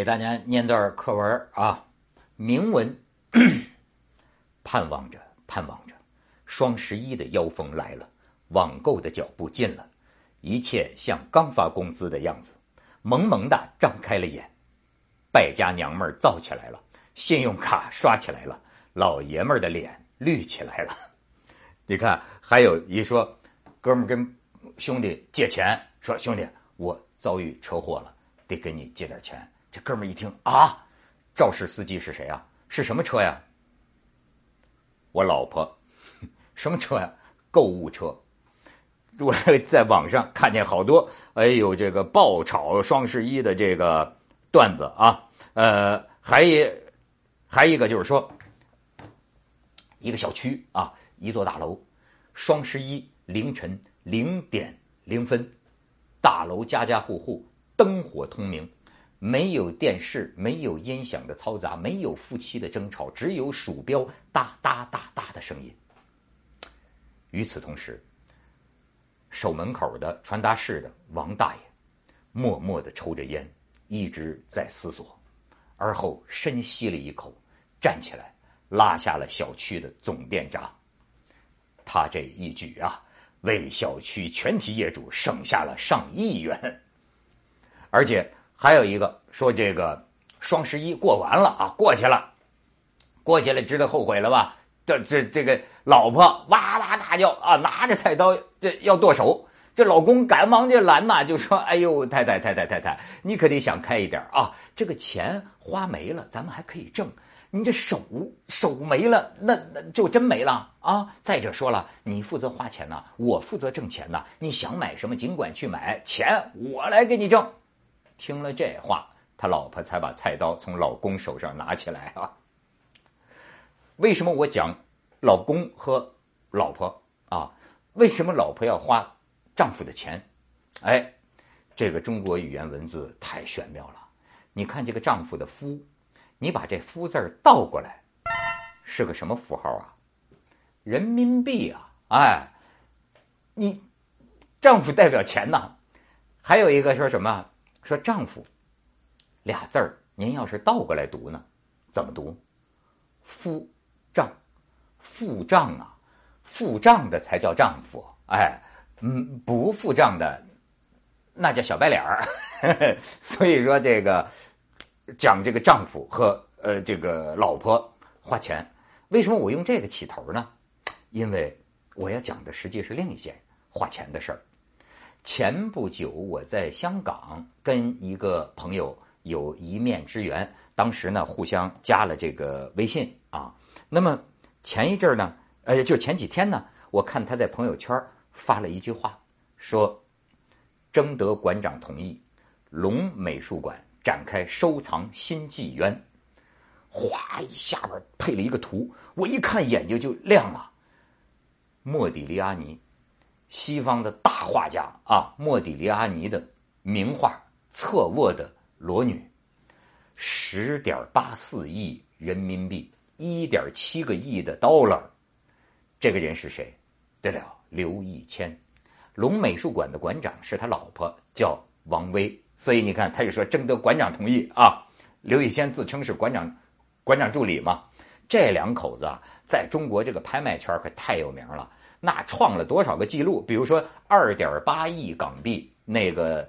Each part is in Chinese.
给大家念段课文啊，铭文。盼望着，盼望着，双十一的妖风来了，网购的脚步近了，一切像刚发工资的样子，萌萌的张开了眼，败家娘们儿造起来了，信用卡刷起来了，老爷们儿的脸绿起来了。你看，还有一说，哥们儿跟兄弟借钱，说兄弟，我遭遇车祸了，得给你借点钱。这哥们一听啊，肇事司机是谁啊？是什么车呀？我老婆，什么车呀？购物车。我在网上看见好多，哎呦，这个爆炒双十一的这个段子啊。呃，还一还一个就是说，一个小区啊，一座大楼，双十一凌晨零点零分，大楼家家户户灯火通明。没有电视，没有音响的嘈杂，没有夫妻的争吵，只有鼠标哒哒哒哒的声音。与此同时，守门口的传达室的王大爷默默的抽着烟，一直在思索，而后深吸了一口，站起来拉下了小区的总电闸。他这一举啊，为小区全体业主省下了上亿元，而且。还有一个说这个双十一过完了啊，过去了，过去了，知道后悔了吧？这这这个老婆哇哇大叫啊，拿着菜刀这要剁手，这老公赶忙就拦呐，就说：“哎呦，太太太太太太，你可得想开一点啊！这个钱花没了，咱们还可以挣，你这手手没了，那那就真没了啊！再者说了，你负责花钱呐，我负责挣钱呐，你想买什么尽管去买，钱我来给你挣。”听了这话，他老婆才把菜刀从老公手上拿起来啊。为什么我讲老公和老婆啊？为什么老婆要花丈夫的钱？哎，这个中国语言文字太玄妙了。你看这个丈夫的夫，你把这夫字倒过来，是个什么符号啊？人民币啊！哎，你丈夫代表钱呐。还有一个说什么？说丈夫俩字儿，您要是倒过来读呢，怎么读？夫丈，付账啊，付账的才叫丈夫。哎，嗯，不付账的那叫小白脸儿。所以说这个讲这个丈夫和呃这个老婆花钱，为什么我用这个起头呢？因为我要讲的实际是另一件花钱的事儿。前不久，我在香港跟一个朋友有一面之缘，当时呢互相加了这个微信啊。那么前一阵儿呢，呃，就前几天呢，我看他在朋友圈发了一句话，说征得馆长同意，龙美术馆展开收藏新纪元，哗一下边配了一个图，我一看眼睛就亮了，莫迪利亚尼。西方的大画家啊，莫迪利阿尼的名画《侧卧的裸女》，十点八四亿人民币，一点七个亿的 dollar。这个人是谁？对了，刘义谦，龙美术馆的馆长是他老婆，叫王威。所以你看，他就说征得馆长同意啊。刘义谦自称是馆长，馆长助理嘛。这两口子啊，在中国这个拍卖圈可太有名了。那创了多少个记录？比如说二点八亿港币那个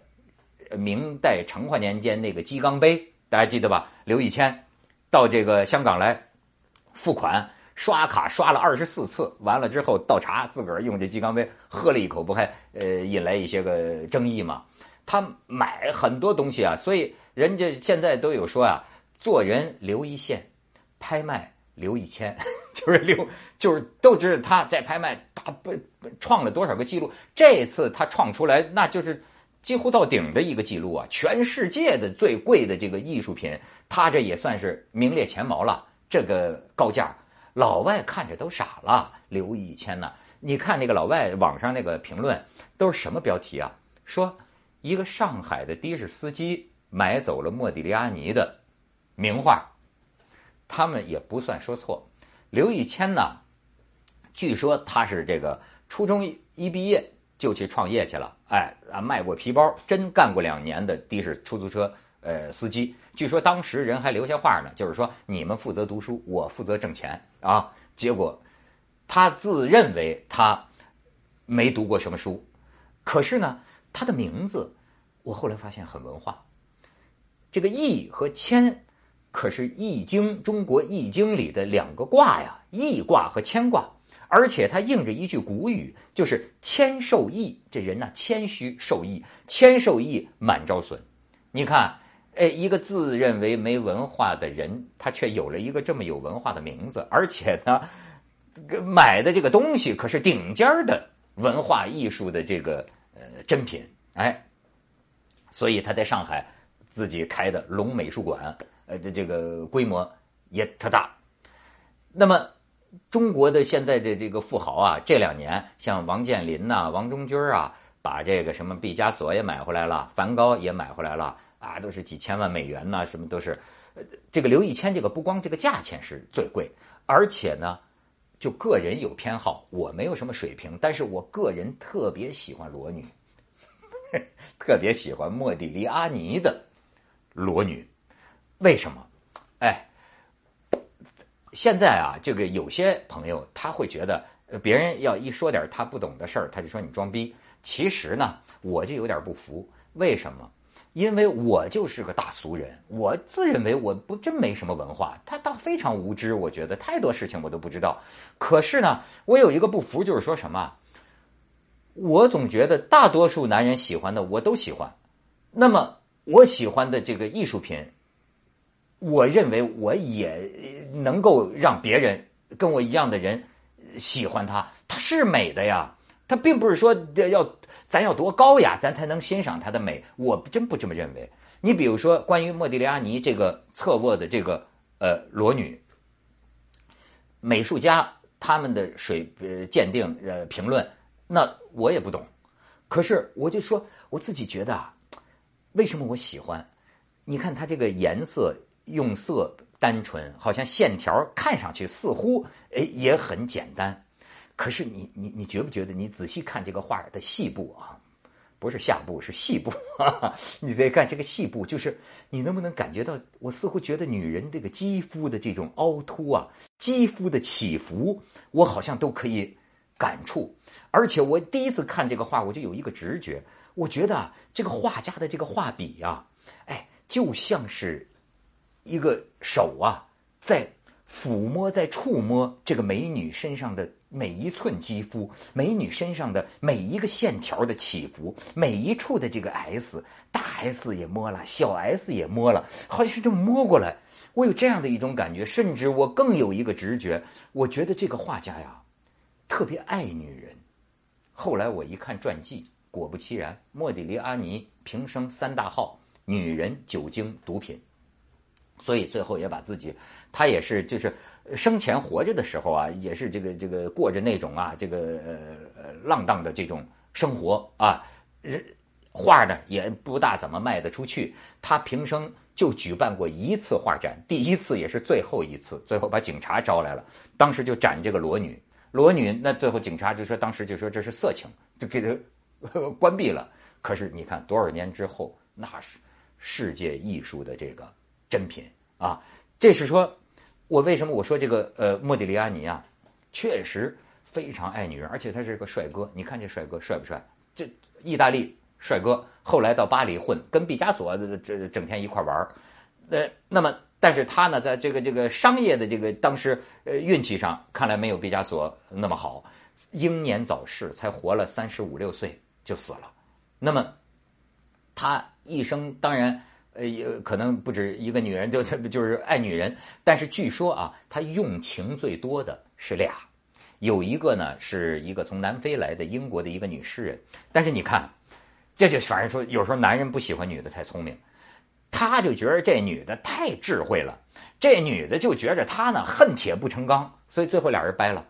明代成化年间那个鸡缸杯，大家记得吧？刘义谦到这个香港来付款，刷卡刷了二十四次，完了之后倒茶，自个儿用这鸡缸杯喝了一口，不还呃引来一些个争议吗？他买很多东西啊，所以人家现在都有说啊，做人留一线，拍卖。刘一千 就是刘，就是都知道他在拍卖，他不创了多少个记录。这次他创出来，那就是几乎到顶的一个记录啊！全世界的最贵的这个艺术品，他这也算是名列前茅了。这个高价，老外看着都傻了。刘一千呢？你看那个老外网上那个评论都是什么标题啊？说一个上海的的士司机买走了莫迪利亚尼的名画。他们也不算说错，刘义谦呢，据说他是这个初中一毕业就去创业去了，哎啊卖过皮包，真干过两年的的士出租车呃司机。据说当时人还留下话呢，就是说你们负责读书，我负责挣钱啊。结果他自认为他没读过什么书，可是呢，他的名字我后来发现很文化。这个易和谦，可是易经中国易经里的两个卦呀，易卦和谦卦。而且它应着一句古语，就是“谦受益”，这人呢谦虚受益，谦受益满招损。你看，哎，一个自认为没文化的人，他却有了一个这么有文化的名字，而且呢，买的这个东西可是顶尖的文化艺术的这个呃珍品，哎，所以他在上海自己开的龙美术馆，呃，这个规模也特大。那么。中国的现在的这个富豪啊，这两年像王健林呐、王中军啊，把这个什么毕加索也买回来了，梵高也买回来了啊，都是几千万美元呐，什么都是。这个刘一谦这个不光这个价钱是最贵，而且呢，就个人有偏好，我没有什么水平，但是我个人特别喜欢裸女，特别喜欢莫迪利阿尼的裸女，为什么？哎。现在啊，这个有些朋友他会觉得，别人要一说点他不懂的事儿，他就说你装逼。其实呢，我就有点不服，为什么？因为我就是个大俗人，我自认为我不真没什么文化，他倒非常无知。我觉得太多事情我都不知道。可是呢，我有一个不服，就是说什么？我总觉得大多数男人喜欢的我都喜欢，那么我喜欢的这个艺术品。我认为我也能够让别人跟我一样的人喜欢它，它是美的呀。它并不是说要咱要多高雅，咱才能欣赏它的美。我真不这么认为。你比如说，关于莫迪利亚尼这个侧卧的这个呃裸女，美术家他们的水呃鉴定呃评论，那我也不懂。可是我就说我自己觉得啊，为什么我喜欢？你看它这个颜色。用色单纯，好像线条看上去似乎诶也很简单，可是你你你觉不觉得？你仔细看这个画的细部啊，不是下部是细部，哈 哈你再看这个细部，就是你能不能感觉到？我似乎觉得女人这个肌肤的这种凹凸啊，肌肤的起伏，我好像都可以感触。而且我第一次看这个画，我就有一个直觉，我觉得这个画家的这个画笔呀，哎，就像是。一个手啊，在抚摸、在触摸这个美女身上的每一寸肌肤，美女身上的每一个线条的起伏，每一处的这个 S，大 S 也摸了，小 S 也摸了，好像是这么摸过来。我有这样的一种感觉，甚至我更有一个直觉，我觉得这个画家呀，特别爱女人。后来我一看传记，果不其然，莫迪利阿尼平生三大号：女人、酒精、毒品。所以最后也把自己，他也是就是生前活着的时候啊，也是这个这个过着那种啊这个呃浪荡的这种生活啊，画呢也不大怎么卖得出去。他平生就举办过一次画展，第一次也是最后一次，最后把警察招来了，当时就展这个裸女，裸女那最后警察就说当时就说这是色情，就给他 关闭了。可是你看多少年之后，那是世界艺术的这个。珍品啊，这是说，我为什么我说这个呃莫迪利安尼啊，确实非常爱女人，而且他是个帅哥。你看这帅哥帅不帅？这意大利帅哥，后来到巴黎混，跟毕加索这整天一块玩。呃，那么但是他呢，在这个这个商业的这个当时呃运气上，看来没有毕加索那么好，英年早逝，才活了三十五六岁就死了。那么他一生当然。呃，也可能不止一个女人，就 就是爱女人。但是据说啊，他用情最多的是俩，有一个呢是一个从南非来的英国的一个女诗人。但是你看，这就反正说，有时候男人不喜欢女的太聪明，他就觉得这女的太智慧了，这女的就觉着他呢恨铁不成钢，所以最后俩人掰了。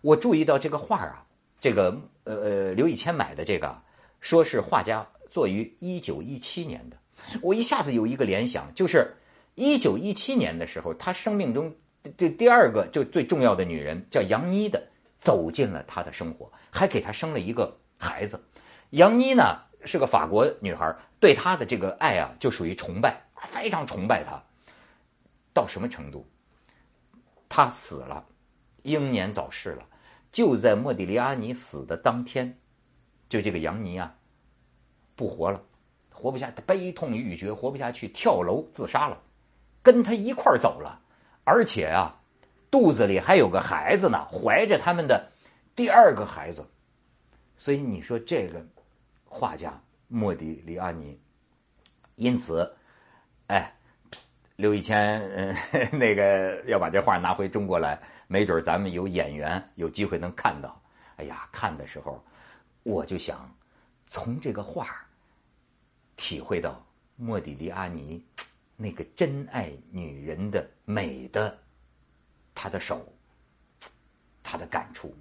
我注意到这个画啊，这个呃呃刘以谦买的这个，说是画家作于一九一七年的。我一下子有一个联想，就是一九一七年的时候，他生命中这第二个就最重要的女人叫杨妮的走进了他的生活，还给他生了一个孩子。杨妮呢，是个法国女孩，对他的这个爱啊，就属于崇拜，非常崇拜他。到什么程度？他死了，英年早逝了。就在莫迪利阿尼死的当天，就这个杨妮啊，不活了，活不下，悲痛欲绝，活不下去，跳楼自杀了，跟他一块走了，而且啊，肚子里还有个孩子呢，怀着他们的第二个孩子。所以你说这个画家莫迪利阿尼，因此，哎。刘一谦，嗯，那个要把这画拿回中国来，没准咱们有演员有机会能看到。哎呀，看的时候，我就想从这个画体会到莫迪利阿尼那个真爱女人的美的，他的手，他的感触。